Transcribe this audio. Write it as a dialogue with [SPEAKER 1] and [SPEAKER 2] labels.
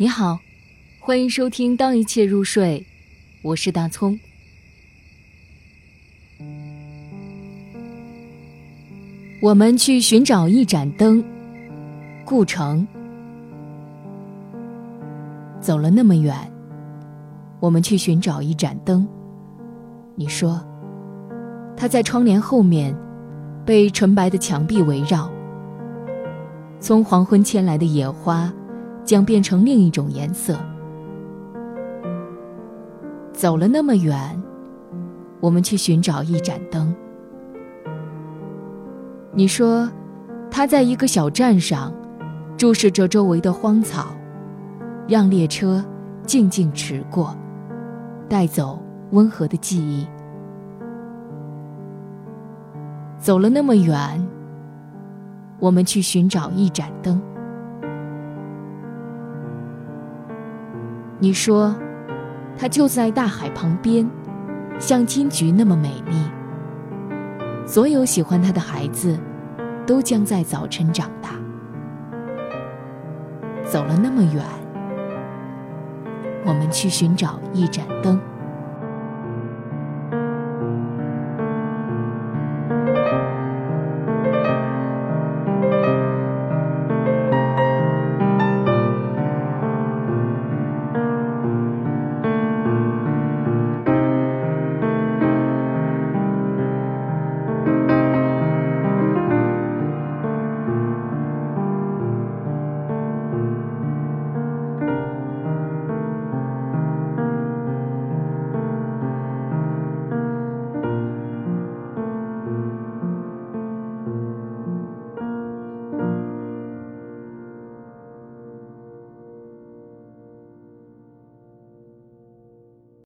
[SPEAKER 1] 你好，欢迎收听《当一切入睡》，我是大葱。我们去寻找一盏灯，顾城。走了那么远，我们去寻找一盏灯。你说，它在窗帘后面，被纯白的墙壁围绕。从黄昏牵来的野花。将变成另一种颜色。走了那么远，我们去寻找一盏灯。你说，他在一个小站上，注视着周围的荒草，让列车静静驰过，带走温和的记忆。走了那么远，我们去寻找一盏灯。你说，它就在大海旁边，像金菊那么美丽。所有喜欢它的孩子，都将在早晨长大。走了那么远，我们去寻找一盏灯。